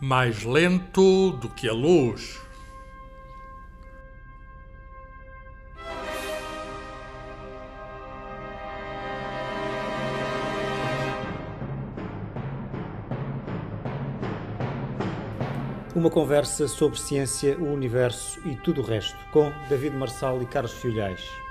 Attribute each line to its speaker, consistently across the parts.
Speaker 1: mais lento do que a luz.
Speaker 2: Uma conversa sobre ciência, o universo e tudo o resto, com David Marçal e Carlos Filhais.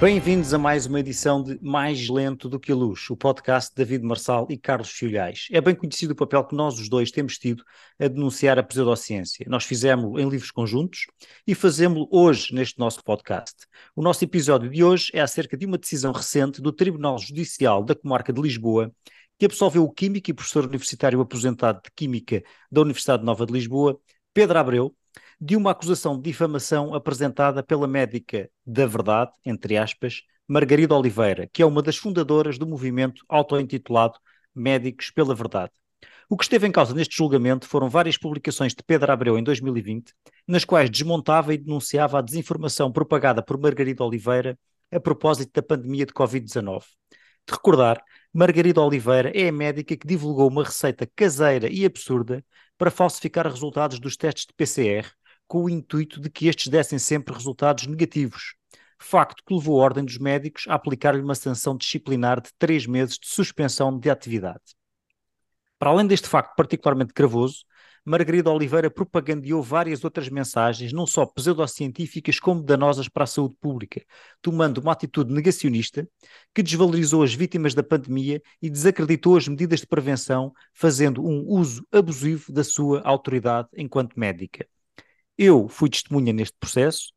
Speaker 2: Bem-vindos a mais uma edição de Mais Lento do que a Luz, o podcast de David Marçal e Carlos Filhais. É bem conhecido o papel que nós os dois temos tido a denunciar a pseudociência. Nós fizemos em livros conjuntos e fazemos hoje neste nosso podcast. O nosso episódio de hoje é acerca de uma decisão recente do Tribunal Judicial da Comarca de Lisboa que absolveu o químico e professor universitário aposentado de Química da Universidade Nova de Lisboa, Pedro Abreu, de uma acusação de difamação apresentada pela médica da verdade, entre aspas, Margarida Oliveira, que é uma das fundadoras do movimento auto-intitulado Médicos pela Verdade. O que esteve em causa neste julgamento foram várias publicações de Pedro Abreu em 2020, nas quais desmontava e denunciava a desinformação propagada por Margarida Oliveira a propósito da pandemia de Covid-19. De recordar, Margarida Oliveira é a médica que divulgou uma receita caseira e absurda para falsificar resultados dos testes de PCR, com o intuito de que estes dessem sempre resultados negativos. Facto que levou a Ordem dos Médicos a aplicar-lhe uma sanção disciplinar de três meses de suspensão de atividade. Para além deste facto particularmente gravoso, Margarida Oliveira propagandeou várias outras mensagens, não só pseudocientíficas como danosas para a saúde pública, tomando uma atitude negacionista que desvalorizou as vítimas da pandemia e desacreditou as medidas de prevenção, fazendo um uso abusivo da sua autoridade enquanto médica. Eu fui testemunha neste processo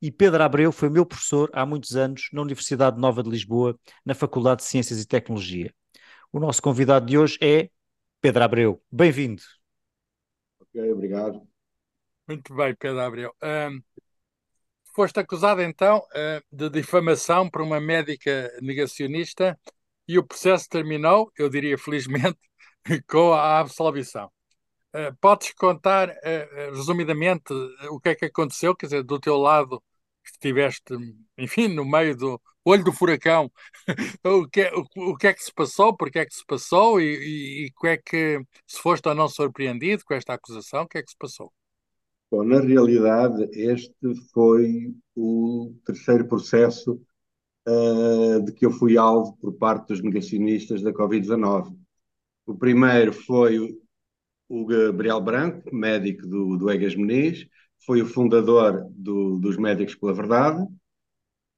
Speaker 2: e Pedro Abreu foi meu professor há muitos anos na Universidade Nova de Lisboa, na Faculdade de Ciências e Tecnologia. O nosso convidado de hoje é Pedro Abreu. Bem-vindo.
Speaker 3: Ok, obrigado.
Speaker 1: Muito bem, Pedro Abreu. Um, foste acusado então de difamação por uma médica negacionista e o processo terminou, eu diria felizmente, com a absolvição. Uh, podes contar, uh, resumidamente, o que é que aconteceu? Quer dizer, do teu lado, estiveste, enfim, no meio do olho do furacão, o, que, é, o, o, que é que se passou, porque é que se passou e, e, e que é que, se foste ou não surpreendido com esta acusação, o que é que se passou?
Speaker 3: Bom, na realidade, este foi o terceiro processo uh, de que eu fui alvo por parte dos negacionistas da Covid-19. O primeiro foi o Gabriel Branco, médico do, do Egas Meniz, foi o fundador do, dos Médicos pela Verdade.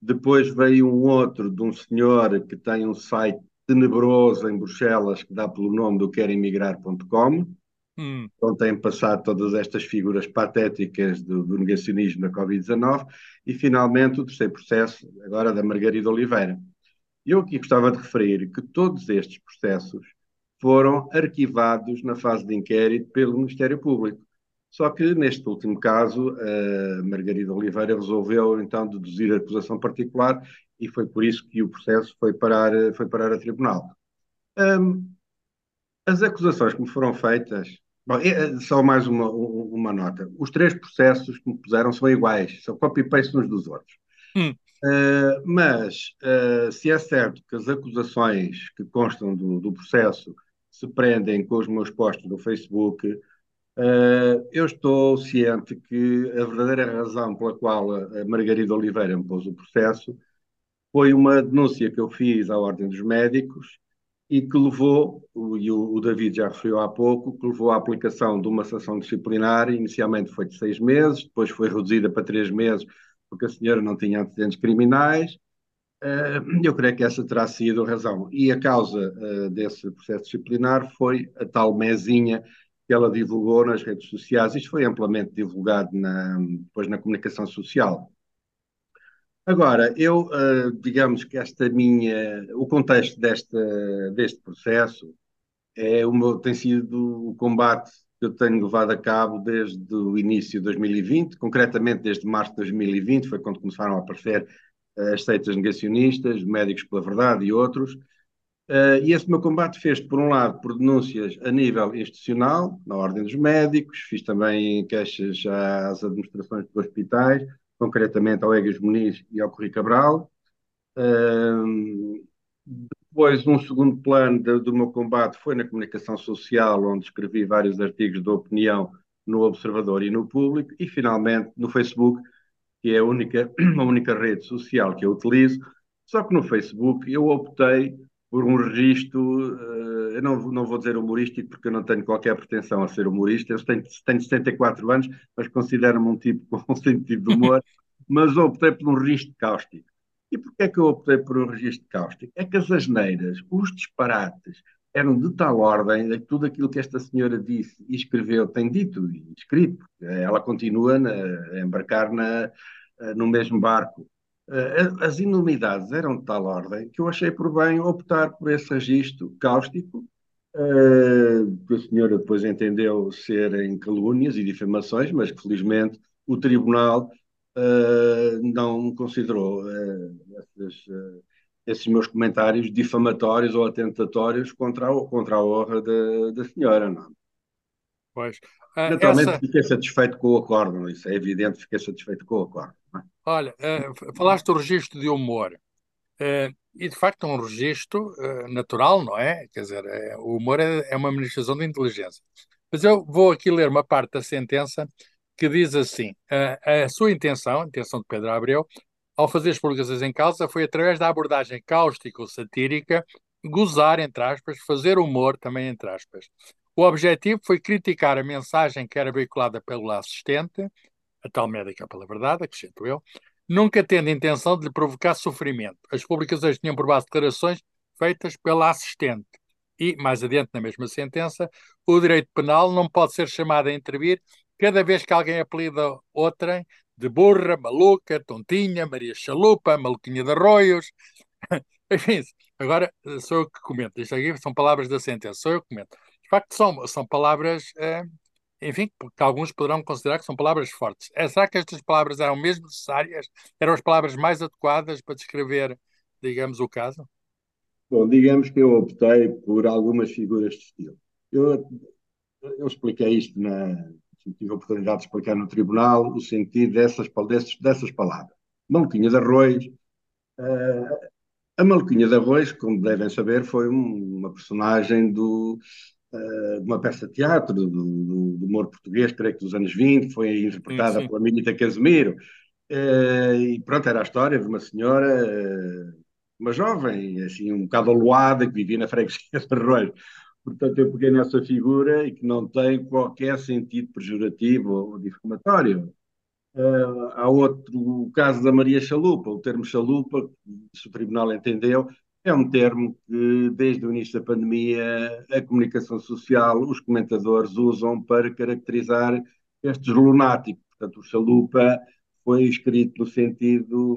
Speaker 3: Depois veio um outro de um senhor que tem um site tenebroso em Bruxelas que dá pelo nome do queremigrar.com, hum. onde têm passado todas estas figuras patéticas do, do negacionismo da Covid-19. E finalmente o terceiro processo, agora da Margarida Oliveira. Eu aqui gostava de referir que todos estes processos foram arquivados na fase de inquérito pelo Ministério Público. Só que, neste último caso, a Margarida Oliveira resolveu, então, deduzir a acusação particular e foi por isso que o processo foi parar, foi parar a tribunal. Um, as acusações que me foram feitas. Bom, é, só mais uma, uma nota. Os três processos que me puseram são iguais, são copy-paste uns dos outros. Hum. Uh, mas, uh, se é certo que as acusações que constam do, do processo se prendem com os meus posts no Facebook, uh, eu estou ciente que a verdadeira razão pela qual a Margarida Oliveira me pôs o processo foi uma denúncia que eu fiz à Ordem dos Médicos e que levou, e o, David já referiu há pouco, que levou à aplicação de uma sanção disciplinar, inicialmente foi de seis meses, depois foi reduzida para três meses, porque a senhora não tinha antecedentes criminais. Eh, eu creio que essa terá sido a razão. E a causa eh, desse processo disciplinar foi a tal mesinha que ela divulgou nas redes sociais. Isto foi amplamente divulgado na, depois na comunicação social. Agora, eu, uh, digamos que esta minha, o contexto desta, deste processo é o meu, tem sido o combate que eu tenho levado a cabo desde o início de 2020, concretamente desde março de 2020, foi quando começaram a aparecer as seitas negacionistas, Médicos pela Verdade e outros. Uh, e esse meu combate fez, por um lado, por denúncias a nível institucional, na Ordem dos Médicos, fiz também queixas às administrações dos hospitais, concretamente ao Egas Muniz e ao Corri Cabral. depois, um segundo plano do meu combate foi na comunicação social, onde escrevi vários artigos de opinião no Observador e no Público, e finalmente no Facebook, que é a única, a única rede social que eu utilizo. Só que no Facebook eu optei por um registro, uh, eu não, não vou dizer humorístico, porque eu não tenho qualquer pretensão a ser humorista, eu tenho, tenho 74 anos, mas considero-me um tipo com um sentido de humor, mas optei por um registro cáustico. E porquê é que eu optei por um registro cáustico? É que as asneiras, os disparates, eram de tal ordem tudo aquilo que esta senhora disse e escreveu, tem dito e escrito, ela continua na, a embarcar na, no mesmo barco. Eh, as inutilidades eram de tal ordem que eu achei por bem optar por esse registro cáustico, uh, que a senhora depois entendeu serem calúnias e difamações, mas que felizmente o tribunal não considerou uh, esses, meus comentários difamatórios ou atentatórios contra a, contra a honra da, da senhora. Não? É?
Speaker 1: Pois.
Speaker 3: Naturalmente essa... fiquei satisfeito com o acordo, isso é evidente, fiquei satisfeito com o acordo. É?
Speaker 1: Olha, uh, falaste do registro de humor. Uh, e de facto é um registro uh, natural, não é? Quer dizer, é, o humor é, é, uma administração de inteligência. Mas eu vou aqui ler uma parte da sentença que diz assim: a sua intenção, a intenção de Pedro Abreu, ao fazer as publicações em causa, foi através da abordagem cáustica ou satírica, gozar, entre aspas, fazer humor, também entre aspas. O objetivo foi criticar a mensagem que era veiculada pelo assistente, a tal médica pela verdade, acrescento eu, nunca tendo intenção de lhe provocar sofrimento. As publicações tinham por base declarações feitas pela assistente. E, mais adiante na mesma sentença, o direito penal não pode ser chamado a intervir cada vez que alguém apelida outrem de burra, maluca, tontinha, Maria Chalupa, maluquinha de arroios. Enfim, agora sou eu que comento. Isto aqui são palavras da sentença, sou eu que comento. De facto, são, são palavras eh, enfim, porque alguns poderão considerar que são palavras fortes. É, será que estas palavras eram mesmo necessárias? Eram as palavras mais adequadas para descrever, digamos, o caso?
Speaker 3: Bom, digamos que eu optei por algumas figuras de estilo. Eu, eu expliquei isto na. Tive a oportunidade de explicar no tribunal o sentido dessas, dessas, dessas palavras. Maluquinha de arroz. Uh, a Maluquinha de Arroz, como devem saber, foi um, uma personagem do, uh, uma peça de teatro do, do, do, humor português, creio que dos anos 20, foi interpretada sim, sim. pela Milita Casemiro. Uh, e pronto, era a história de uma senhora, uma jovem, assim, um bocado aluada, que vivia na freguesia de Arroio. Portanto, eu peguei nessa figura e que não tem qualquer sentido pejorativo ou difamatório. Uh, há outro, o caso da Maria Chalupa, o termo chalupa, se o tribunal entendeu, é um termo que, desde o início da pandemia, a comunicação social, os comentadores usam para caracterizar estes lunáticos. Portanto, o chalupa foi escrito no sentido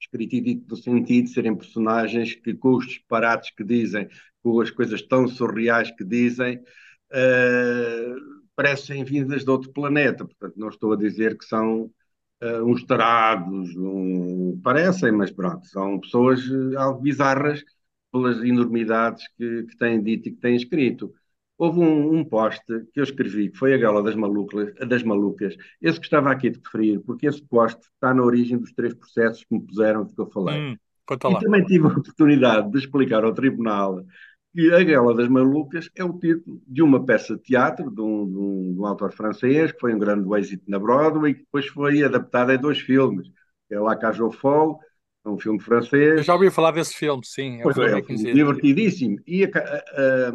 Speaker 3: escrito e dito no sentido de serem personagens que, com os disparates que dizem, com as coisas tão surreais que dizem, uh, parecem vindas de outro planeta. Portanto, não estou a dizer que são uh, uns tarados, um, parecem, mas pronto, são pessoas uh, algo bizarras pelas enormidades que, que têm dito e que têm escrito. Houve um, um post que eu escrevi, que foi a gala das malucas, das malucas, esse que estava aqui de referir, porque esse post está na origem dos três processos que me puseram, que eu falei. Hum, e também tive a oportunidade de explicar ao tribunal que A Guerra das Malucas é o título de uma peça de teatro de um, de um, de um autor francês, que foi um grande êxito na Broadway, e que depois foi adaptada em dois filmes, é La Cage aux Folles É um filme francês.
Speaker 1: Eu já ouvi falar desse filme, sim.
Speaker 3: É um filme, é, um filme divertidíssimo. E a, a, a,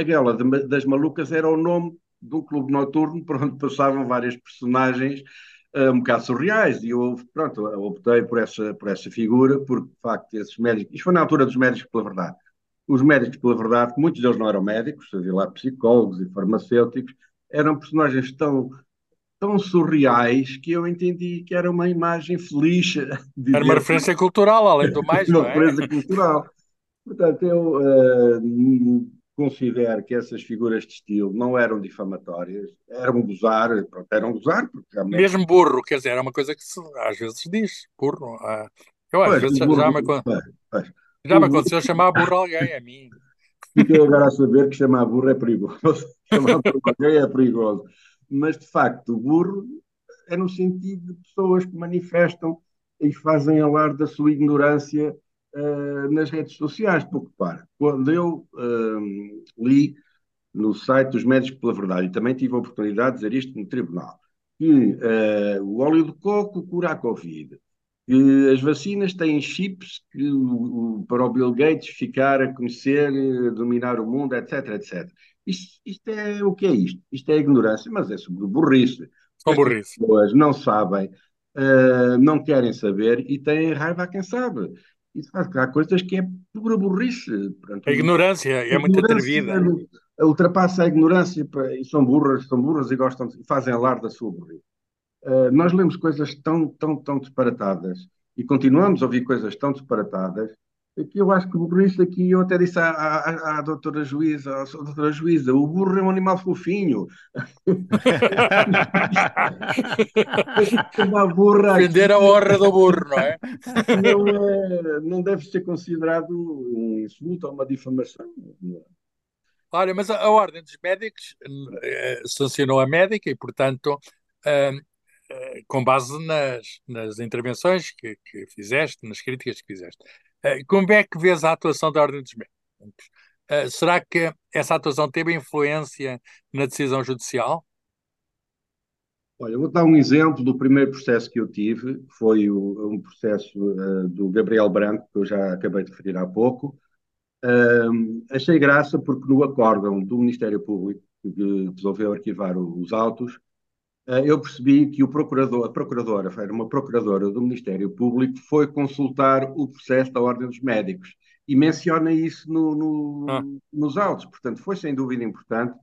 Speaker 3: aquela das Malucas era o nome de um clube noturno por onde passavam várias personagens uh, um bocado surreais. E eu, pronto, optei por essa, por essa figura, porque, de facto, esses médicos. Isto foi na altura dos médicos pela verdade. Os médicos pela verdade, muitos deles não eram médicos, havia lá psicólogos e farmacêuticos, eram personagens tão tão surreais que eu entendi que era uma imagem feliz.
Speaker 1: Era uma referência cultural, além do mais.
Speaker 3: uma é? referência cultural. Portanto, eu uh, considero que essas figuras de estilo não eram difamatórias, eram gozar, pronto, eram gozar. Porque
Speaker 1: realmente... Mesmo burro, quer dizer, era uma coisa que se, às vezes diz, burro. Uh, eu às pois, vezes burro, já, me, pois, já me aconteceu chamar burro alguém, a mim.
Speaker 3: Fiquei agora a saber que chamar burro é perigoso. chamar burro alguém é perigoso mas de facto o burro é no sentido de pessoas que manifestam e fazem alarde da sua ignorância uh, nas redes sociais. Porque, para, quando eu uh, li no site dos Médicos pela Verdade, e também tive a oportunidade de dizer isto no tribunal, que uh, o óleo de coco cura a Covid, que as vacinas têm chips que, o, para o Bill Gates ficar a conhecer, dominar o mundo, etc, etc. Isto, isto, é o que é isto? Isto é ignorância, mas é sobre burrice.
Speaker 1: São burrice.
Speaker 3: As pessoas não sabem, uh, não querem saber e têm raiva a quem sabe. Isso faz há coisas que é pura burrice.
Speaker 1: Portanto, a ignorância é muito atrevida.
Speaker 3: É, ultrapassa a ignorância e são burras, são burras e gostam, fazem alarde da sua burrice. Uh, nós lemos coisas tão, tão, tão disparatadas e continuamos a ouvir coisas tão disparatadas que eu acho que por isso aqui eu até disse à, à, à doutora juíza, à doutora juíza, o burro é um animal fofinho.
Speaker 1: Uma burra Vender a honra do burro, não é?
Speaker 3: Não, é, não deve ser considerado um insulto ou uma difamação.
Speaker 1: Olha, mas a, a Ordem dos Médicos eh, sancionou a médica e, portanto, eh, eh, com base nas, nas intervenções que, que fizeste, nas críticas que fizeste. Eh, como é que vês a atuação da Ordem dos Médicos? Eh, será que essa atuação teve influência na decisão judicial?
Speaker 3: Olha, vou dar um exemplo do primeiro processo que eu tive, foi o, um processo uh, do Gabriel Branco, que eu já acabei de referir há pouco. Uh, achei graça porque no acórdão do Ministério Público, que resolveu arquivar os autos, eu percebi que o procurador, a procuradora, era uma procuradora do Ministério Público, foi consultar o processo da Ordem dos Médicos e menciona isso no, no, ah. nos autos. Portanto, foi sem dúvida importante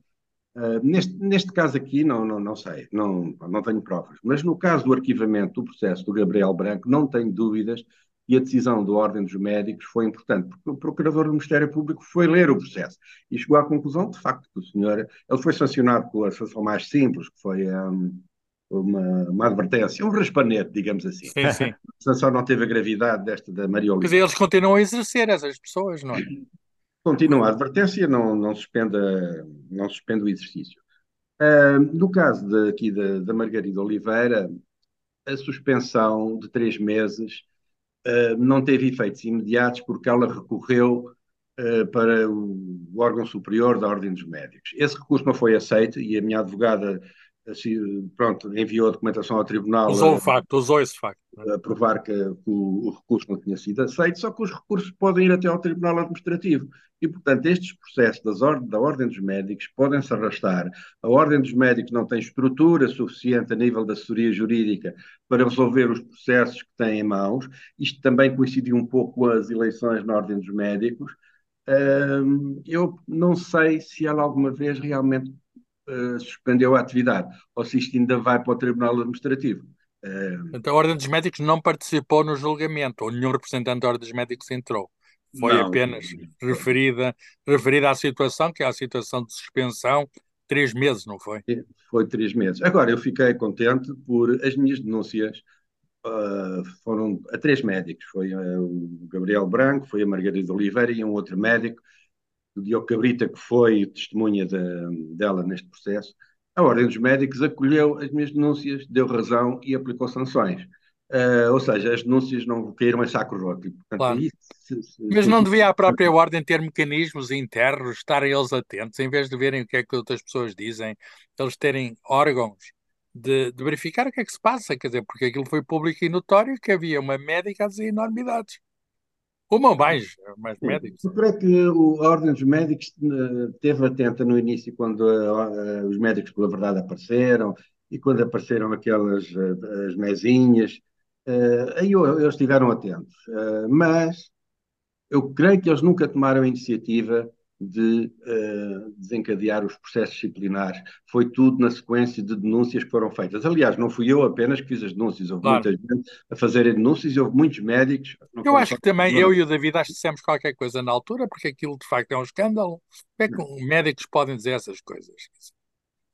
Speaker 3: Uh, neste, neste caso aqui, não, não, não sei, não, não tenho provas, mas no caso do arquivamento do processo do Gabriel Branco, não tenho dúvidas que a decisão da Ordem dos Médicos foi importante, porque o Procurador do Ministério Público foi ler o processo e chegou à conclusão, de facto, que o senhor, ele foi sancionado pela sanção mais simples, que foi um, uma, uma advertência, um raspanete, digamos assim.
Speaker 1: Sim, sim. A
Speaker 3: sanção não teve a gravidade desta da Maria Oliveira.
Speaker 1: Quer dizer, eles continuam a exercer essas pessoas, não é?
Speaker 3: Continua a advertência, não, não, suspende, não suspende o exercício. Uh, no caso de, aqui da, da Margarida Oliveira, a suspensão de três meses uh, não teve efeitos imediatos porque ela recorreu uh, para o, órgão superior da Ordem dos Médicos. Esse recurso não foi aceito e a minha advogada assim, pronto, enviou a documentação ao tribunal.
Speaker 1: Usou o facto, usou esse facto.
Speaker 3: É? A provar que, que o, o, recurso não tinha sido aceito, só que os recursos podem ir até ao tribunal administrativo. E, portanto, estes processos das or da Ordem dos Médicos podem se arrastar. A Ordem dos Médicos não tem estrutura suficiente a nível da assessoria jurídica para resolver os processos que tem em mãos. Isto também coincidiu um pouco com as eleições na Ordem dos Médicos. eu não sei se ela alguma vez realmente uh, suspendeu a atividade, ou se isto ainda vai para o Tribunal Administrativo.
Speaker 1: Uh, então, a Ordem dos Médicos não participou no julgamento, ou nenhum representante da Ordem dos Médicos entrou. Foi não, apenas não. referida, referida à situação, que é a situação de suspensão, três meses, não foi?
Speaker 3: Foi três meses. Agora, eu fiquei contente por as minhas denúncias uh, foram a três médicos. Foi uh, o Gabriel Branco, foi a Margarida Oliveira e um outro médico do Diogo Cabrita, que foi testemunha de, dela neste processo, a Ordem dos Médicos acolheu as minhas denúncias, deu razão e aplicou sanções. Uh, ou seja, as denúncias não caíram em saco roto.
Speaker 1: Claro. se, se, Mas não devia a própria Ordem ter mecanismos internos, estarem eles atentos, em vez de verem o que é que outras pessoas dizem, eles terem órgãos de, de, verificar o que é que se passa, quer dizer, porque aquilo foi público e notório que havia uma médica a dizer enormidades. Uma mais, mais médicos.
Speaker 3: Eu creio que a Ordem dos Médicos esteve atenta no início, quando os médicos pela verdade apareceram, e quando apareceram aquelas as mesinhas, aí eles estiveram atentos. Mas eu creio que eles nunca tomaram a iniciativa de uh, desencadear os processos disciplinares. Foi tudo na sequência de denúncias que foram feitas. Aliás, não fui eu apenas que fiz as denúncias, houve claro. muita gente a fazerem denúncias e houve muitos médicos.
Speaker 1: Eu acho que também, eu e o David, acho que dissemos qualquer coisa na altura, porque aquilo de facto é um escândalo. Como é que médicos podem dizer essas coisas?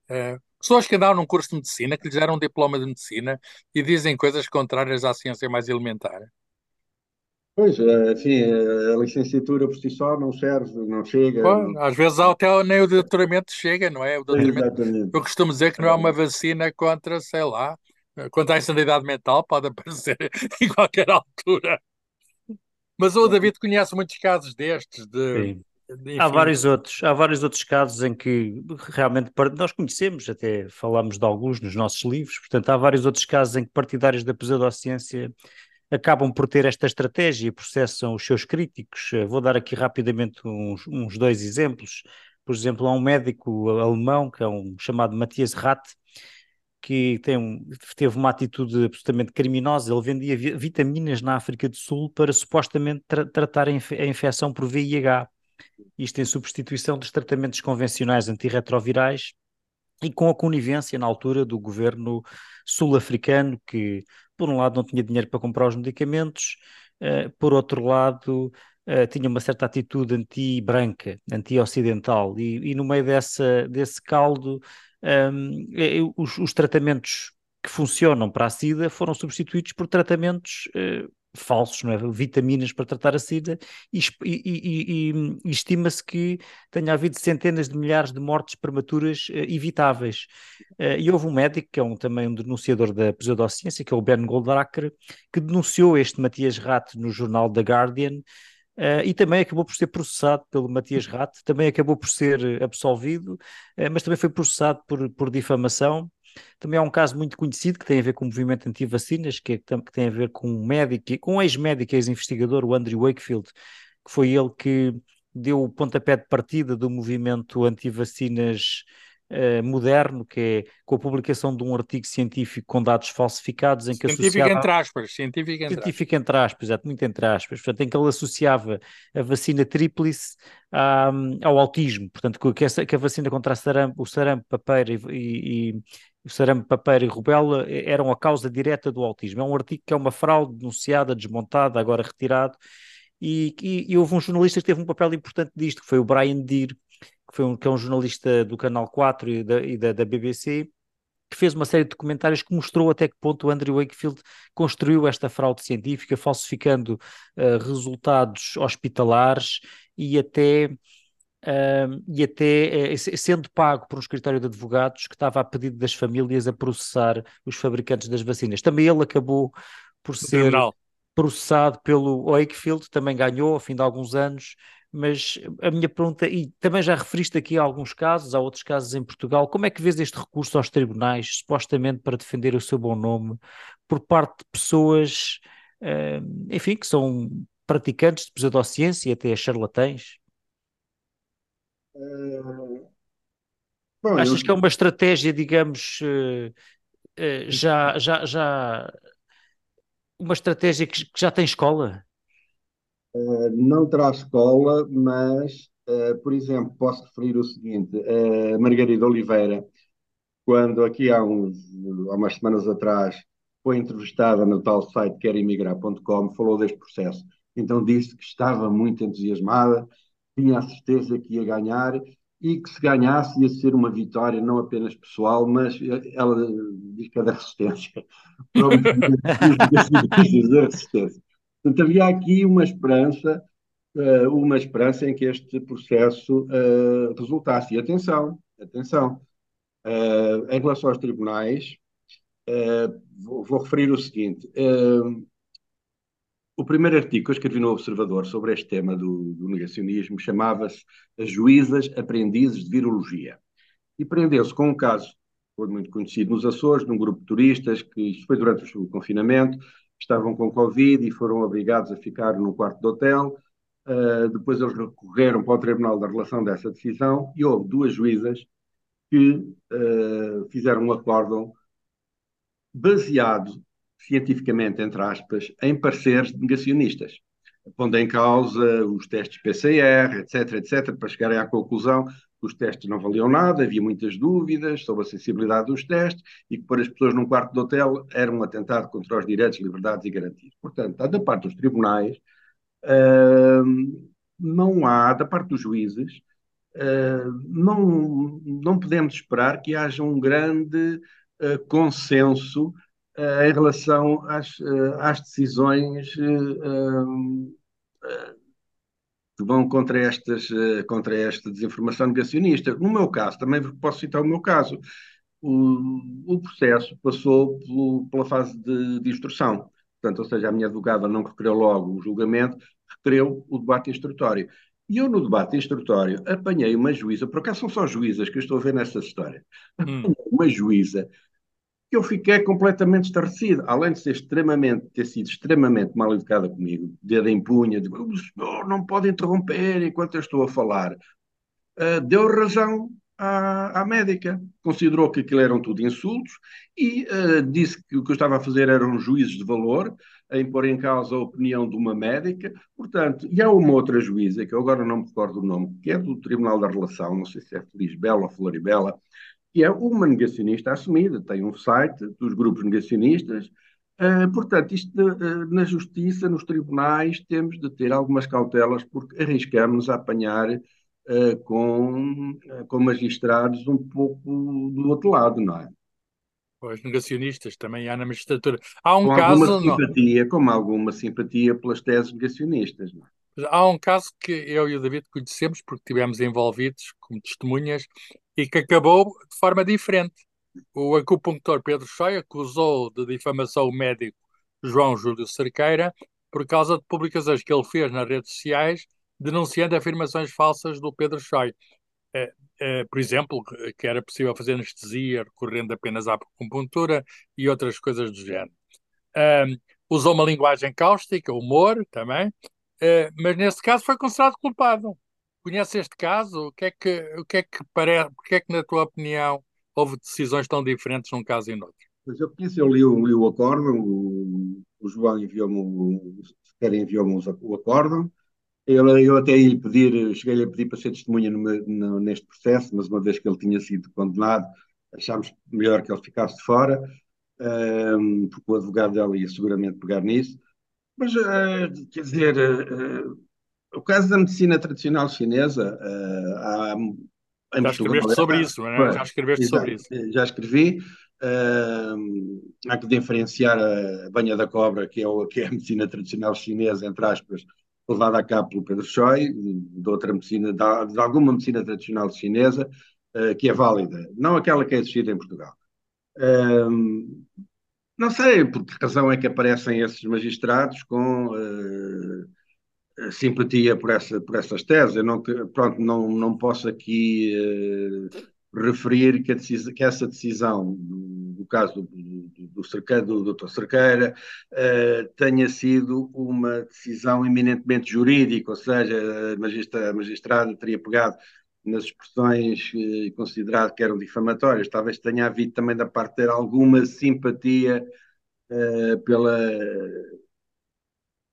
Speaker 1: Uh, pessoas que andaram num curso de medicina, que lhes deram um diploma de medicina e dizem coisas contrárias à ciência mais elementar.
Speaker 3: Pois, assim, a licenciatura por si só não serve, não chega.
Speaker 1: Bom, às vezes até nem o doutoramento chega, não é? O doutoramento,
Speaker 3: Exatamente.
Speaker 1: eu costumo dizer que não é uma vacina contra, sei lá, contra a insanidade mental, pode aparecer em qualquer altura. Mas o David conhece muitos casos destes de,
Speaker 2: de há vários outros, há vários outros casos em que realmente nós conhecemos, até falámos de alguns nos nossos livros, portanto há vários outros casos em que partidários da pseudociência acabam por ter esta estratégia e processam os seus críticos. Eh, vou dar aqui rapidamente uns, uns dois exemplos. Por exemplo, há um médico alemão, que é um chamado Matthias Rath, que tem teve uma atitude absolutamente criminosa. Ele vendia vitaminas na África do Sul para supostamente tra tratar a, inf a infecção por VIH. Isto em substituição dos tratamentos convencionais antirretrovirais e com a conivência na altura do governo sul-africano, que por um lado não tinha dinheiro para comprar os medicamentos, uh, por outro lado uh, tinha uma certa atitude anti-branca, anti-ocidental, e, e, no meio dessa, desse caldo um, ehm, os, os, tratamentos que funcionam para a SIDA foram substituídos por tratamentos uh, falsos, não é? vitaminas para tratar a SIDA, e, e, e, e estima-se que tenha havido centenas de milhares de mortes prematuras uh, evitáveis. Uh, e houve um médico, que é um, também um denunciador da pseudociência, que é o Ben Goldracker, que denunciou este Matias Rato no jornal The Guardian, Uh, e também acabou por ser processado pelo Matias Rato, também acabou por ser absolvido, uh, mas também foi processado por, por difamação também há um caso muito conhecido que tem a ver com o movimento anti-vacinas, que, é, que tem a ver com um médico, com um ex-médico, ex-investigador, o Andrew Wakefield, que foi ele que deu o pontapé de partida do movimento anti-vacinas uh, moderno, que é com a publicação de um artigo científico com dados falsificados em que
Speaker 1: científico associava... entre aspas, científico
Speaker 2: entre científico entre aspas, exato, muito entre aspas, portanto, em que ele associava a vacina tríplice ao autismo, portanto, que, essa, que a vacina contra a sarampo, o sarampo, papeira e, e, o sarampo, papeira e rubéola eram a causa direta do autismo. É um artigo que é uma fraude denunciada, desmontada, agora retirado, e, e, e, houve um jornalista que teve um papel importante disto, que foi o Brian Deere, que, foi um, que é um jornalista do Canal 4 e da, e da, da BBC, que fez uma série de documentários que mostrou até que ponto o Andrew Wakefield construiu esta fraude científica, falsificando uh, resultados hospitalares e até Uh, e até uh, sendo pago por um escritório de advogados que estava a pedido das famílias a processar os fabricantes das vacinas. Também ele acabou por ser processado pelo Wakefield, também ganhou ao fim de alguns anos, mas a minha pergunta, e também já referiste aqui a alguns casos, há outros casos em Portugal, como é que vês este recurso aos tribunais, supostamente para defender o seu bom nome, por parte de pessoas, uh, enfim, que são praticantes de pseudociência e até charlatães? Uh, bom, Achas eu... que é uma estratégia, digamos, uh, uh, já, já, já uma estratégia que já tem escola?
Speaker 3: Não terá escola, mas, por exemplo, posso referir o seguinte: a Margarida Oliveira, quando aqui há, uns, há umas semanas atrás foi entrevistada no tal site querimigrar.com, falou deste processo. Então disse que estava muito entusiasmada tinha a certeza que ia ganhar e que se ganhasse ia ser uma vitória não apenas pessoal, mas ela diz que é da resistência. da resistência. Portanto, havia aqui uma esperança, eh, uma esperança em que este processo eh, resultasse. E atenção, atenção, eh, em relação aos tribunais, vou referir o seguinte: o primeiro artigo que eu escrevi no Observador sobre este tema do, do negacionismo chamava-se As Juízas Aprendizes de Virologia. E prendeu-se com um caso foi muito conhecido nos Açores, num grupo de turistas, que isto foi durante o confinamento, estavam com Covid e foram obrigados a ficar no quarto de hotel. Uh, depois eles recorreram para o Tribunal da Relação dessa decisão e houve duas juízas que uh, fizeram um acórdão baseado cientificamente, entre aspas, em pareceres negacionistas, pondo em causa os testes PCR, etc., etc., para chegarem à conclusão os testes não valiam nada, havia muitas dúvidas sobre a sensibilidade dos testes e que para as pessoas num quarto de hotel era um atentado contra os direitos, liberdades e garantias. Portanto, da parte dos tribunais, uh, não há, da parte dos juízes, uh, não, não podemos esperar que haja um grande uh, consenso em relação às, às decisões que vão contra, estas, contra esta desinformação negacionista. No meu caso, também posso citar o meu caso. O, o processo passou pelo, pela fase de, de instrução. Portanto, ou seja, a minha advogada não requereu logo o julgamento, requereu o debate instrutório. E eu, no debate instrutório, apanhei uma juíza, por acaso são só juízas que eu estou a ver nessa história, hum. uma juíza que eu fiquei completamente estarrecido, além de ser extremamente, ter sido extremamente mal educada comigo, dedo em punha, digo, o senhor não pode interromper enquanto eu estou a falar. Uh, deu razão à, à, médica, considerou que aquilo eram tudo insultos e uh, disse que o que eu estava a fazer eram juízes de valor, em pôr em causa a opinião de uma médica, portanto, e há uma outra juíza, que eu agora não me recordo o nome, que é do Tribunal da Relação, não sei se é Feliz Bela ou Floribela, que é uma negacionista assumida, tem um site dos grupos negacionistas. Uh, portanto, isto uh, na justiça, nos tribunais, temos de ter algumas cautelas, porque arriscamos a apanhar uh, com, com magistrados um pouco do outro lado, não é?
Speaker 1: Os negacionistas também há na magistratura. Há um
Speaker 3: com
Speaker 1: caso.
Speaker 3: Alguma simpatia, não... Com alguma simpatia pelas teses negacionistas. Não é?
Speaker 1: Há um caso que eu e o David conhecemos porque estivemos envolvidos como testemunhas e que acabou de forma diferente. O acupunctor Pedro Choi acusou de difamação o médico João Júlio Cerqueira por causa de publicações que ele fez nas redes sociais denunciando afirmações falsas do Pedro Choi. É, é, por exemplo, que era possível fazer anestesia recorrendo apenas à acupuntura e outras coisas do género. Um, usou uma linguagem cáustica, humor também, é, mas nesse caso foi considerado culpado. Conhece este caso? O que é que, o que, é que parece, porque é que, na tua opinião, houve decisões tão diferentes num caso e no outro?
Speaker 3: Pois eu conheço, eu li, li o acórdão, o, o João enviou-me, o enviou-me o acórdão, eu, eu até ia pedir, cheguei a pedir para ser testemunha no, no, neste processo, mas uma vez que ele tinha sido condenado, achámos melhor que ele ficasse de fora, um, porque o advogado dela ia seguramente pegar nisso. Mas, uh, quer dizer, uh, o caso da medicina tradicional chinesa, há,
Speaker 1: já escreveste sobre isso, não é? Já escreveste sobre isso.
Speaker 3: Já escrevi. Uh, há que diferenciar a banha da cobra, que é, o, que é a medicina tradicional chinesa, entre aspas, levada a cabo pelo Pedro Choi, de outra medicina, de, de alguma medicina tradicional chinesa, uh, que é válida, não aquela que é existida em Portugal. Uh, não sei por que razão é que aparecem esses magistrados com uh, simpatia por, essa, por essas teses. Eu não, pronto, não, não posso aqui uh, referir que, que, essa decisão, do caso do, do, do, do Dr. Cerqueira, uh, tenha sido uma decisão eminentemente jurídica, ou seja, a, magistra, a magistrada teria pegado nas expressões e considerado que eram difamatórias. Talvez tenha havido também da parte ter alguma simpatia uh, pela,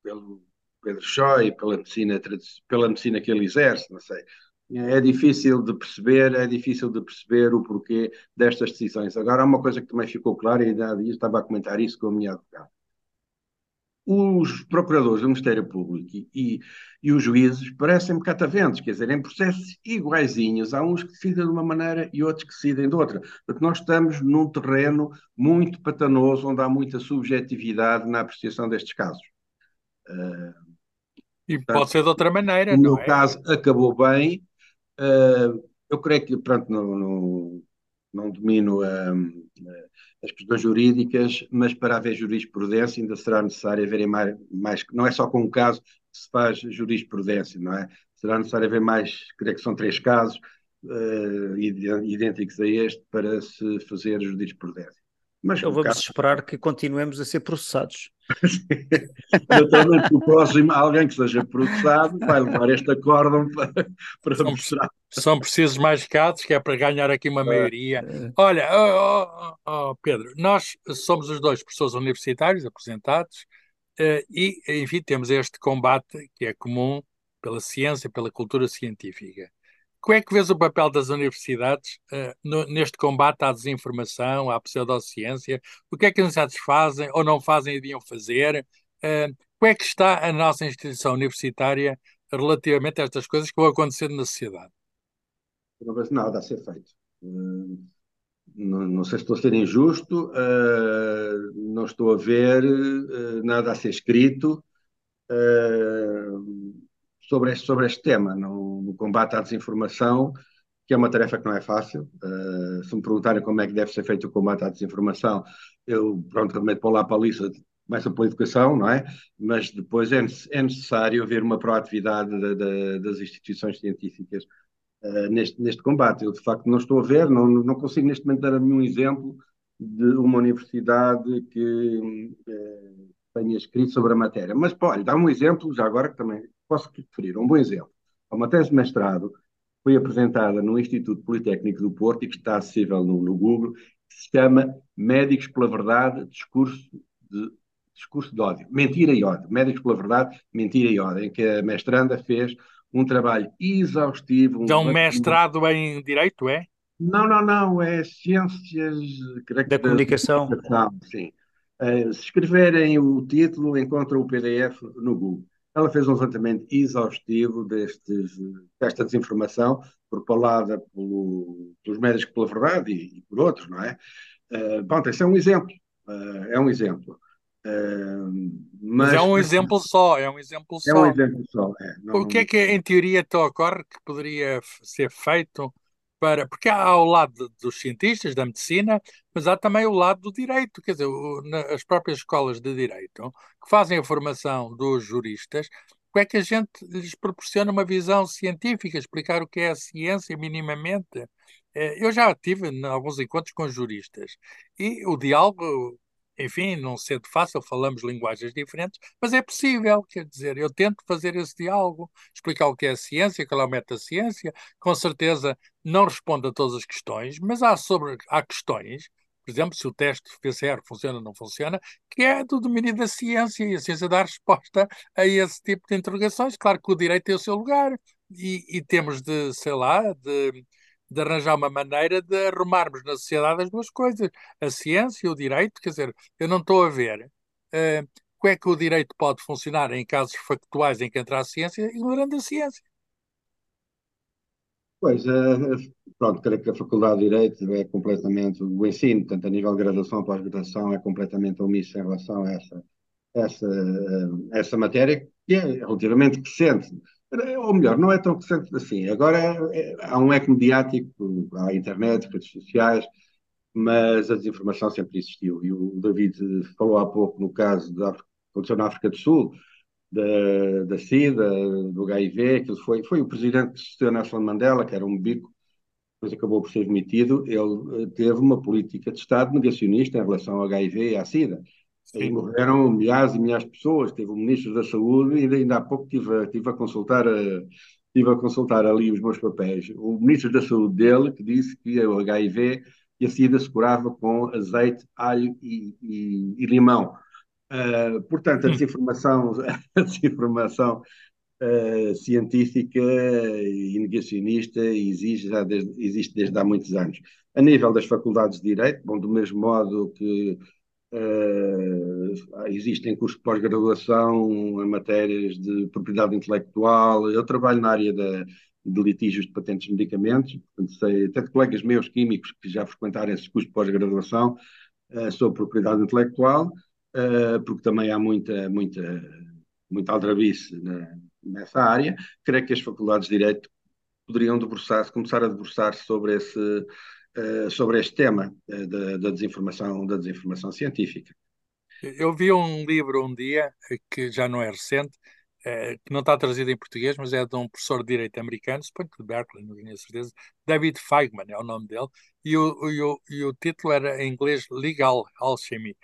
Speaker 3: pelo Pedro Choi, pela medicina, pela medicina que ele exerce, não sei. É difícil de perceber, é difícil de perceber o porquê destas decisões. Agora, há uma coisa que também ficou clara, e dias estava a comentar isso com a minha advogada. Os procuradores do Ministério Público e, e, os juízes parecem-me cataventos, quer dizer, em processos iguaizinhos, há uns que decidem de uma maneira e outros que decidem de outra. Porque nós estamos num terreno muito patanoso, onde há muita subjetividade na apreciação destes casos. Uh,
Speaker 1: e Portanto, pode ser de outra maneira,
Speaker 3: no
Speaker 1: não
Speaker 3: é? caso, acabou bem. Uh, eu creio que, pronto, não, não, não domino uh, as questões jurídicas, mas para haver jurisprudência ainda será necessário haver mais, mais, não é só com um caso que se faz jurisprudência, não é? Será necessário haver mais, creio que são três casos, uh, idênticos a este para se fazer jurisprudência.
Speaker 2: Mas então vamos caso... esperar que continuemos a ser processados.
Speaker 3: Naturalmente, o próximo, alguém que seja processado, vai levar este acórdão para, para
Speaker 1: são, mostrar. São precisos mais casos, que é para ganhar aqui uma é, maioria. É. Olha, oh, oh, oh, Pedro, nós somos os dois professores universitários apresentados uh, e, enfim, temos este combate que é comum pela ciência, pela cultura científica. Como é que vês o papel das universidades uh, no, neste combate à desinformação, à pseudociência? O que é que as universidades fazem ou não fazem e deviam fazer? Uh, como é que está a nossa instituição universitária relativamente a estas coisas que vão acontecendo na sociedade?
Speaker 3: Não vejo nada a ser feito. Uh, não, não, sei se estou a ser injusto, uh, não estou a ver uh, nada a ser escrito sobre este, sobre este tema, no, no, combate à desinformação, que é uma tarefa que não é fácil. Uh, se me perguntarem como é que deve ser feito o combate à desinformação, eu, pronto, remeto para lá para a lista, começa pela educação, não é? Mas depois é, é necessário haver uma proatividade de, de, das instituições científicas uh, neste, neste combate. Eu, de facto, não estou a ver, não, não consigo neste momento dar nenhum exemplo de uma universidade que uh, tenha escrito sobre a matéria. Mas, olha, dá um exemplo, já agora que também posso referir um bom exemplo. Uma tese de mestrado foi apresentada no Instituto Politécnico do Porto e que está acessível no, no Google, que se chama Médicos pela Verdade, Discurso de, discurso de ódio. Mentira e ódio. Médicos pela Verdade, Mentira e ódio, em que a mestranda fez um trabalho exaustivo. Um
Speaker 1: então, mestrado em Direito, é?
Speaker 3: Não, não, não. É Ciências...
Speaker 2: Da Comunicação.
Speaker 3: Sim. Uh, se escreverem o título, encontram o PDF no Google. Ela fez um levantamento exaustivo destes, desta desinformação, propalada pelo, pelos médicos pela verdade e, e, por outros, não é? Uh, bom, esse é um exemplo. Uh, é um exemplo.
Speaker 1: Uh, mas, mas, é um exemplo só, é um exemplo
Speaker 3: só. É um exemplo só. É,
Speaker 1: não, o que é que, em teoria, te ocorre que poderia ser feito para. Porque há o lado dos cientistas, da medicina, mas há também o lado do direito, quer dizer, as próprias escolas de direito, que fazem a formação dos juristas, como é que a gente lhes proporciona uma visão científica, explicar o que é a ciência minimamente? É, eu já tive alguns encontros com juristas e o diálogo enfim, não sendo fácil, falamos linguagens diferentes, mas é possível, quer dizer, eu tento fazer esse diálogo, explicar o que é ciência, qual é o método da ciência, com certeza não responde a todas as questões, mas há, sobre, há questões, por exemplo, se o teste PCR funciona ou não funciona, que é do domínio da ciência, e a ciência dá resposta a esse tipo de interrogações. Claro que o direito tem o seu lugar, e, e temos de, sei lá, de de arranjar uma maneira de arrumarmos na sociedade as duas coisas, a ciência e o direito. Quer dizer, eu não estou a ver uh, como é que o direito pode funcionar em casos factuais em que entra a ciência, ignorando a ciência.
Speaker 3: Pois, uh, pronto, creio que a Faculdade de Direito é completamente, o ensino, tanto a nível de graduação, pós-graduação, é completamente omisso em relação a essa, essa, essa matéria, que é relativamente recente ou melhor, não é tão recente assim. Agora é, há um eco mediático, há internet, redes sociais, mas a desinformação sempre existiu. E o David falou há pouco no caso da aconteceu na África do Sul, da, da SIDA, do HIV, que foi, foi o presidente que sucedeu Nelson Mandela, que era um bico, depois acabou por ser demitido. Ele eh, teve uma política de Estado negacionista em relação ao HIV e à SIDA. Aí morreram milhares e milhares de pessoas. Teve o Ministro da Saúde e ainda há pouco estive, estive a consultar estive a consultar ali os meus papéis. O Ministro da Saúde dele que disse que o HIV e a SIDA se curava com azeite, alho e, e, e limão. Uh, portanto, a hum. desinformação, a desinformação uh, científica e negacionista exige já desde, existe desde há muitos anos. A nível das faculdades de Direito, bom, do mesmo modo que Uh, existem cursos de pós-graduação em matérias de propriedade intelectual. Eu trabalho na área da, de litígios de patentes de medicamentos, portanto, sei, até de colegas meus químicos que já frequentaram esses cursos de pós-graduação uh, sobre propriedade intelectual, uh, porque também há muita, muita, muita aldrabice nessa área. Creio que as faculdades de Direito poderiam debruçar-se, começar a debruçar-se sobre esse eh, sobre este tema uh, da, da, desinformação, da desinformação científica.
Speaker 1: Eu vi um livro um dia, que já não é recente, que não está traduzido em português, mas é de um professor de direito americano, suponho que de Berkeley, não tenho certeza, David Feigman é o nome dele, e o, e o, e o título era em inglês Legal Alchemy,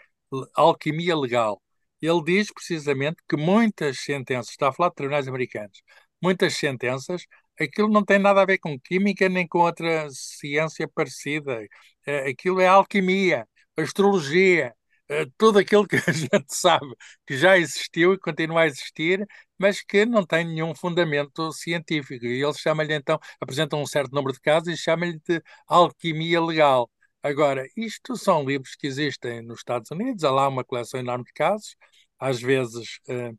Speaker 1: Alquimia Legal. Ele diz precisamente que muitas sentenças, está a falar de tribunais americanos, muitas sentenças, aquilo não tem nada a ver com química nem com outra ciência parecida. É, aquilo é alquimia, astrologia, é, tudo aquilo que a gente sabe que já existiu e continua a existir, mas que não tem nenhum fundamento científico. E eles chamam-lhe então, apresentam um certo número de casos e chamam-lhe de alquimia legal. Agora, isto são livros que existem nos Estados Unidos, há lá uma coleção enorme de casos, às vezes, eh,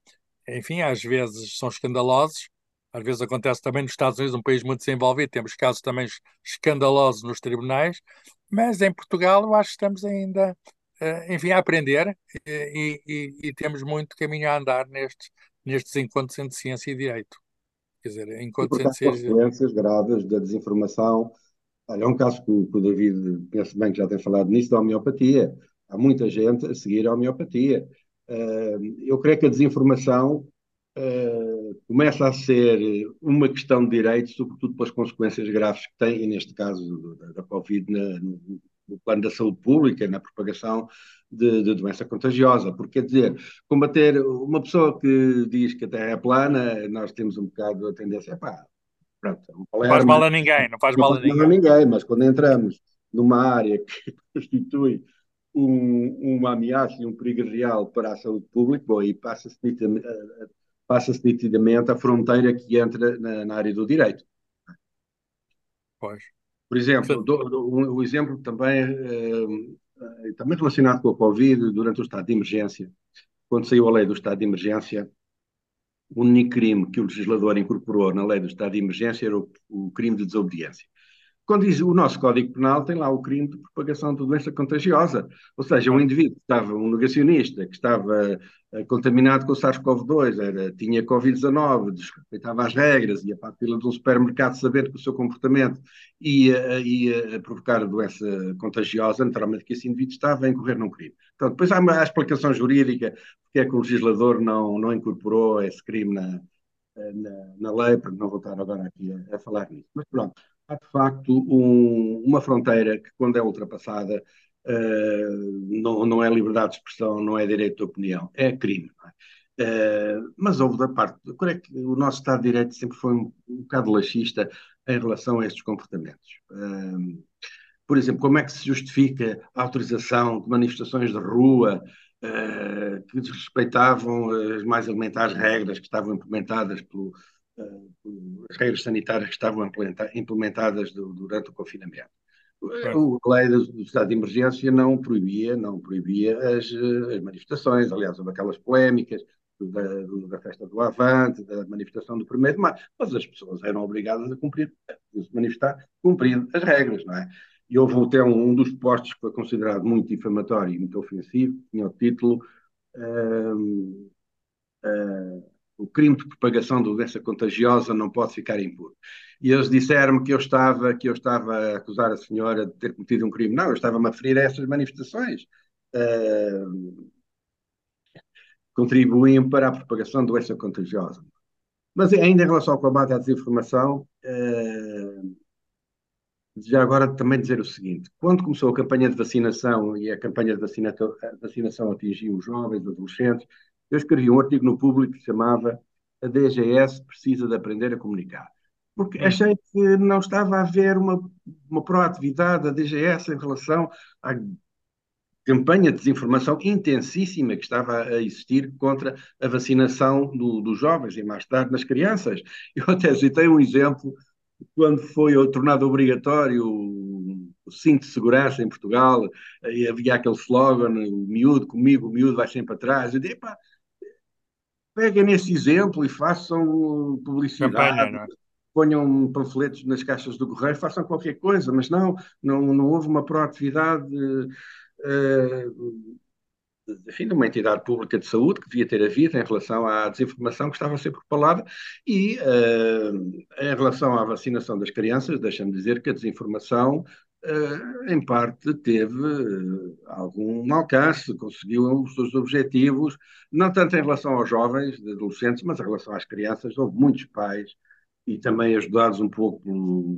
Speaker 1: enfim, às vezes são escandalosos, às vezes acontece também nos Estados Unidos, um país muito desenvolvido, temos casos também escandalosos nos tribunais, mas em Portugal eu acho que estamos ainda, eh, enfim, a aprender e, e, e temos muito caminho a andar nestes, nestes encontros entre ciência e direito.
Speaker 3: Quer dizer, encontros entre ciência... consequências graves da desinformação. Olha, é um caso que o, que o David, penso bem que já tem falado nisso, da homeopatia. Há muita gente a seguir a homeopatia. Uh, eu creio que a desinformação uh, começa a ser uma questão de direitos, sobretudo pelas consequências graves que tem, e neste caso da, da Covid, na, no, no, plano da saúde pública, na propagação de, de, doença contagiosa. Porque, quer dizer, combater uma pessoa que diz que a Terra é plana, nós temos um bocado a tendência, pá,
Speaker 1: pronto, é um não faz mal a ninguém, não faz não mal a ninguém. a ninguém.
Speaker 3: Mas quando entramos numa área que constitui um, uma ameaça e um perigo real para a saúde pública, bom, aí passa-se nitidamente, passa nitidamente a fronteira que entra na, na área do direito.
Speaker 1: Pois.
Speaker 3: Por exemplo, do, do, um, o exemplo também, eh, também relacionado com a Covid, durante o estado de emergência, quando saiu a lei do estado de emergência, o único crime que o legislador incorporou na lei do estado de emergência era o, o crime de desobediência. Quando diz o nosso Código Penal, tem lá o crime de propagação de doença contagiosa. Ou seja, um indivíduo que estava, um negacionista, que estava uh, contaminado com o SARS-CoV-2, era, tinha Covid-19, desrespeitava as regras, ia para a fila de um supermercado sabendo que o seu comportamento ia, ia provocar a doença contagiosa, naturalmente que esse indivíduo estava a incorrer num crime. Então, depois há uma a explicação jurídica porque é que o legislador não, não incorporou esse crime na, na, na lei, para não voltar agora aqui a, a falar nisso. Mas pronto há de facto um, uma fronteira que, quando é ultrapassada, uh, não, não é liberdade de expressão, não é direito de opinião, é crime. É? Uh, mas houve da parte. É que o nosso Estado de Direito sempre foi um, um bocado laxista em relação a estes comportamentos. Uh, por exemplo, como é que se justifica a autorização de manifestações de rua que desrespeitavam as mais elementares regras que estavam implementadas pelo, as regras sanitárias que estavam implementadas durante o confinamento. A lei do estado de emergência não proibia, não proibia as, as manifestações, aliás, houve aquelas polémicas da, da, festa do Avante, da manifestação do 1 de maio, mas as pessoas eram obrigadas a cumprir, a se manifestar, cumprir as regras, não é? E houve até um, um dos postos que foi considerado muito difamatório e muito ofensivo, tinha o título uh, uh, o crime de propagação da doença contagiosa não pode ficar impune. E eles disseram-me que eu estava que eu estava a acusar a senhora de ter cometido um crime. Não, eu estava-me a referir a essas manifestações. Uh, contribuem para a propagação da doença contagiosa. Mas ainda em relação ao combate à desinformação, uh, já agora também dizer o seguinte: quando começou a campanha de vacinação e a campanha de vacinação atingiu os jovens, os adolescentes, eu escrevi um artigo no público que chamava A DGS precisa de aprender a comunicar. Porque achei que não estava a haver uma, uma proatividade da DGS em relação à campanha de desinformação intensíssima que estava a existir contra a vacinação do, dos jovens e mais tarde nas crianças. Eu até citei um exemplo quando foi tornado obrigatório o cinto de segurança em Portugal, e havia aquele slogan, o miúdo comigo, o miúdo vai sempre atrás. Eu disse, peguem nesse exemplo e façam publicidade. Campanha, é? Ponham panfletos nas caixas do correio, façam qualquer coisa, mas não, não, não houve uma proatividade uh, enfim, de uma entidade pública de saúde que devia ter havido em relação à desinformação que estava a ser propalada e uh, em relação à vacinação das crianças, deixa-me dizer que a desinformação em parte teve uh, algum alcance, conseguiu os seus objetivos, não tanto em relação aos jovens, adolescentes, mas em relação às crianças. Houve muitos pais e também ajudados um pouco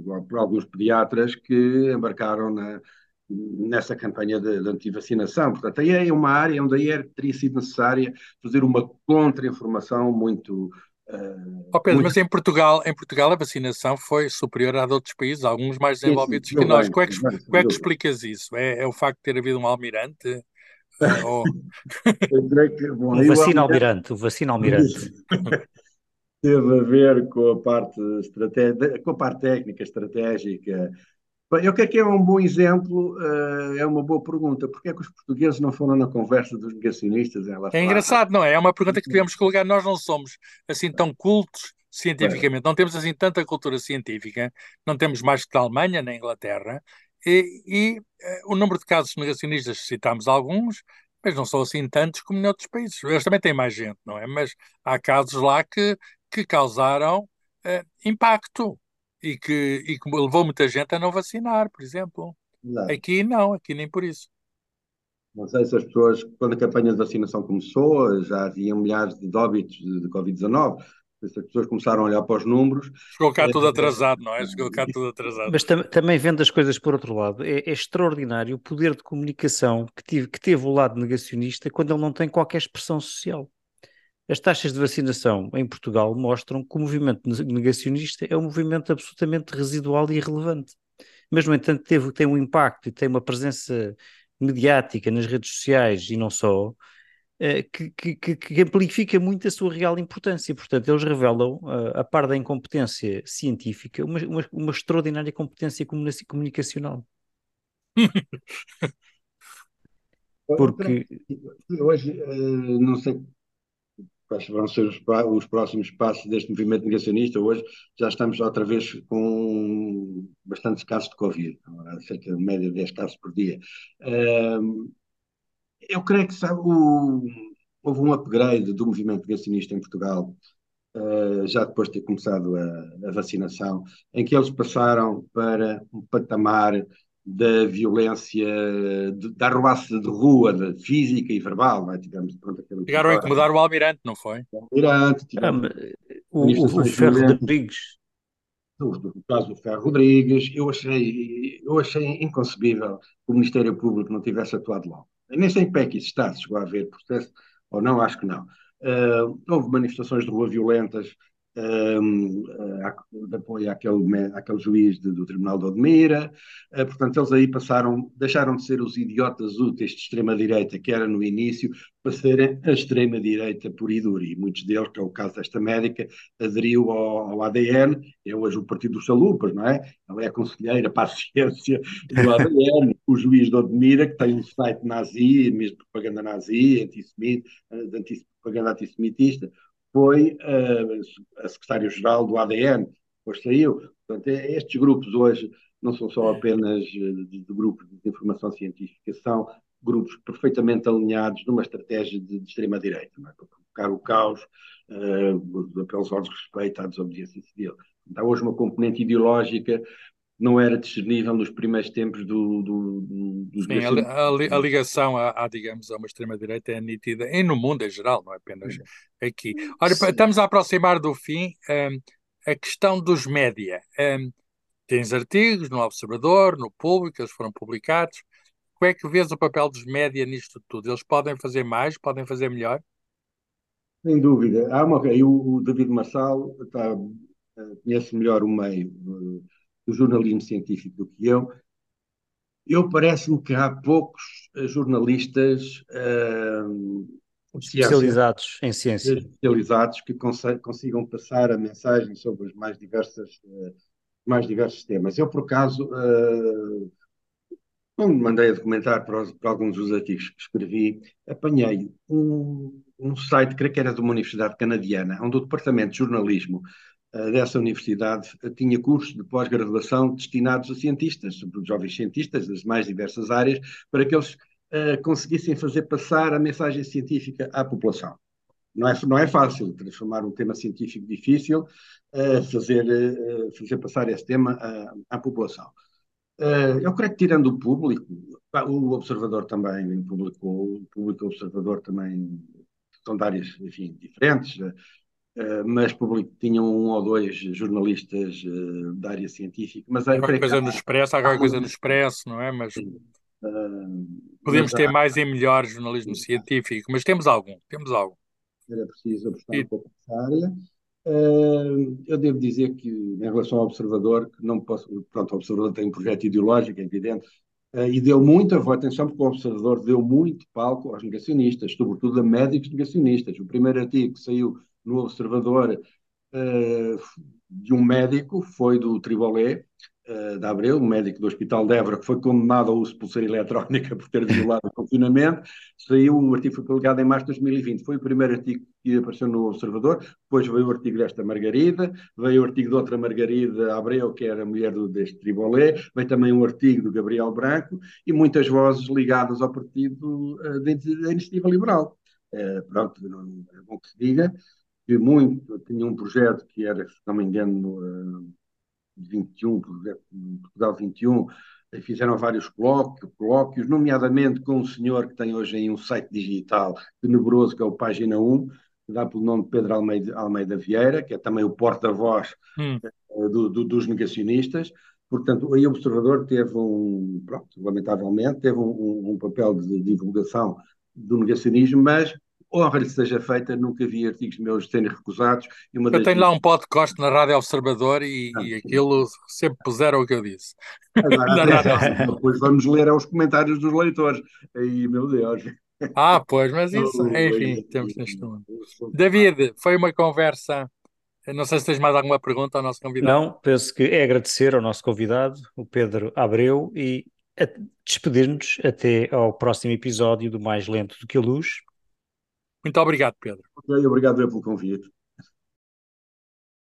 Speaker 3: por, por alguns pediatras que embarcaram na, nessa campanha de, de antivacinação. Portanto, aí é uma área onde aí teria sido necessária fazer uma contra-informação muito
Speaker 1: Uh, oh Pedro, muito... mas em Portugal, em Portugal a vacinação foi superior à de outros países, alguns mais desenvolvidos sim, sim, que nós. Bem, como é que, como é que explicas isso? É, é, o facto de ter havido um almirante?
Speaker 2: ou... que, bom, o vacina almirante, o vacina almirante.
Speaker 3: Teve a ver com a parte estratégica, com a parte técnica, estratégica, Bem, o que é que é um bom exemplo? Uh, é uma boa pergunta. Porquê é que os portugueses não foram na conversa dos negacionistas?
Speaker 1: é engraçado, não é? É uma pergunta que tivemos que colocar. Nós não somos assim tão cultos cientificamente, não temos assim tanta cultura científica, não temos mais que da Alemanha, nem Inglaterra, e, e uh, o número de casos negacionistas, citámos alguns, mas não são assim tantos como em outros países. Eles também têm mais gente, não é? Mas há casos lá que, que causaram uh, impacto e que, e que levou muita gente a não vacinar, por exemplo. Não. Aqui não, aqui nem por isso.
Speaker 3: Não sei se as pessoas, quando a campanha de vacinação começou, já havia milhares de óbitos de, de Covid-19. As pessoas começaram a olhar para os números.
Speaker 1: Chegou cá é, tudo atrasado, não é? Chegou cá tudo atrasado.
Speaker 2: Mas tam também vendo as coisas por outro lado, é, é extraordinário o poder de comunicação que, tive, que teve o lado negacionista quando ele não tem qualquer expressão social. As taxas de vacinação em Portugal mostram que o movimento negacionista é um movimento absolutamente residual e irrelevante. Mas, no entanto, teve, tem um impacto e tem uma presença mediática nas redes sociais e não só, eh, que, que, que, amplifica muito a sua real importância. Portanto, eles revelam, eh, a par da incompetência científica, uma, uma, uma extraordinária competência comunicacional.
Speaker 3: Porque hoje, eh, não sei quais vão ser os, os, próximos passos deste movimento negacionista. Hoje já estamos outra vez com bastantes casos de Covid, cerca de média de 10 casos por dia. eu creio que sabe, o, houve um upgrade do movimento negacionista em Portugal, uh, já depois de ter começado a, a vacinação, em que eles passaram para um patamar da violência, de, da arruaça de rua, de física e verbal, não é? Tivemos,
Speaker 1: pronto, Chegaram a incomodar o Almirante, não foi?
Speaker 3: O Almirante, tivemos,
Speaker 2: ah, o, o, o Ferro Rodrigues.
Speaker 3: No, caso do Ferro Rodrigues, eu achei, eu achei inconcebível que o Ministério Público não tivesse atuado logo. Eu nem sei em pé que isso está, se chegou a haver processo ou não, acho que não. Uh, houve manifestações de rua violentas um, de apoio àquele, àquele juiz de, do Tribunal de Odmira. Uh, portanto, eles aí passaram, deixaram de ser os idiotas úteis de extrema-direita que era no início, para serem a extrema-direita por e duro. E muitos deles, que é o caso desta médica, aderiu ao, ao ADN, é hoje o Partido dos Salupas, não é? Ela é a conselheira para a ciência do ADN, o juiz de Odmira, que tem um site nazi, mesmo propaganda nazi, antissemita, de anti propaganda antissemitista foi uh, a secretária-geral do ADN, depois saiu. Portanto, é, estes grupos hoje não são só apenas de, de grupos de informação científica, são grupos perfeitamente alinhados numa estratégia de, de extrema-direita, é? para provocar o caos, uh, pelos de respeito à desobediência civil. Há hoje uma componente ideológica não era discernível nos primeiros tempos do, do, do dos
Speaker 1: Sim, a, a, a, ligação digamos, a uma extrema-direita é nítida, e no mundo em geral, não é apenas aqui. Ora, Sim. estamos a aproximar do fim. Um, a questão dos média. Um, tens artigos no Observador, no Público, eles foram publicados. Como é que vês o papel dos média nisto tudo? Eles podem fazer mais, podem fazer melhor?
Speaker 3: Sem dúvida. Há uma, o, o David Marçal está, eh, conhece melhor o meio do jornalismo científico do que eu. Eu parece-me que há poucos eh, jornalistas uh,
Speaker 2: especializados em ciência,
Speaker 3: especializados que consigam passar a mensagem sobre os mais diversas uh, mais diversos temas. Eu por acaso uh, quando mandei a documentar para, os, para, alguns dos artigos que escrevi, apanhei um, um site, creio que era de uma universidade canadiana, onde o departamento de jornalismo eh, dessa universidade tinha cursos de pós-graduação destinados a cientistas, jovens cientistas das mais diversas áreas, para que eles uh, conseguissem fazer passar a mensagem científica à população. Não é, não é fácil transformar um tema científico difícil, uh, fazer, uh, fazer passar esse tema à, à população. Eu creio que tirando o público, o observador também publicou, o público observador também são de áreas, enfim, diferentes, mas público tinham um ou dois jornalistas uh, da área científica. Mas
Speaker 1: há qualquer coisa no Expresso, há qualquer coisa no Expresso, não é? Mas podemos ter mais e melhor jornalismo científico, mas temos algum, temos algum.
Speaker 3: Era preciso apostar e... um pouco nessa área. Eu devo dizer que, em relação ao observador, que não posso. Pronto, o observador tem um projeto ideológico, é evidente, e deu muita atenção, porque o observador deu muito palco aos negacionistas, sobretudo a médicos negacionistas. O primeiro artigo que saiu no Observador uh, de um médico foi do Tribolé, uh, de Abreu, um médico do Hospital de Évora, que foi condenado ao uso de pulseira eletrónica por ter violado o confinamento. Saiu, o artigo foi publicado em março de 2020. Foi o primeiro artigo que apareceu no Observador. Depois veio o artigo desta Margarida, veio o artigo de outra Margarida Abreu, que era mulher do, deste Tribolé, veio também um artigo do Gabriel Branco e muitas vozes ligadas ao partido uh, da Iniciativa Liberal. Pronto, não, é bom que se diga que muito, tinha um projeto que era, se não me engano, uh, 21, Portugal 21, fizeram vários colóquios, colóquios, nomeadamente com um senhor que tem hoje aí um site digital tenebroso, que é o Página 1, que dá pelo nome de Pedro Almeida, Almeida Vieira, que é também o porta-voz hum. Eh, do, do, dos negacionistas. Portanto, aí o Observador teve um, pronto, lamentavelmente, teve um, um papel de divulgação do negacionismo, mas honra lhe seja feita, nunca vi artigos meus serem recusados.
Speaker 1: E uma eu tenho lá um podcast na Rádio Observador e, ah, e aquilo sempre puseram o que eu disse.
Speaker 3: Agora, depois vamos ler os comentários dos leitores. Aí, meu Deus.
Speaker 1: Ah, pois, mas isso, enfim, temos neste momento. David, foi uma conversa. Não sei se tens mais alguma pergunta ao nosso convidado.
Speaker 2: Não, penso que é agradecer ao nosso convidado, o Pedro Abreu, e despedir-nos até ao próximo episódio do Mais Lento do que a Luz.
Speaker 1: Muito obrigado, Pedro.
Speaker 3: Obrigado pelo convite.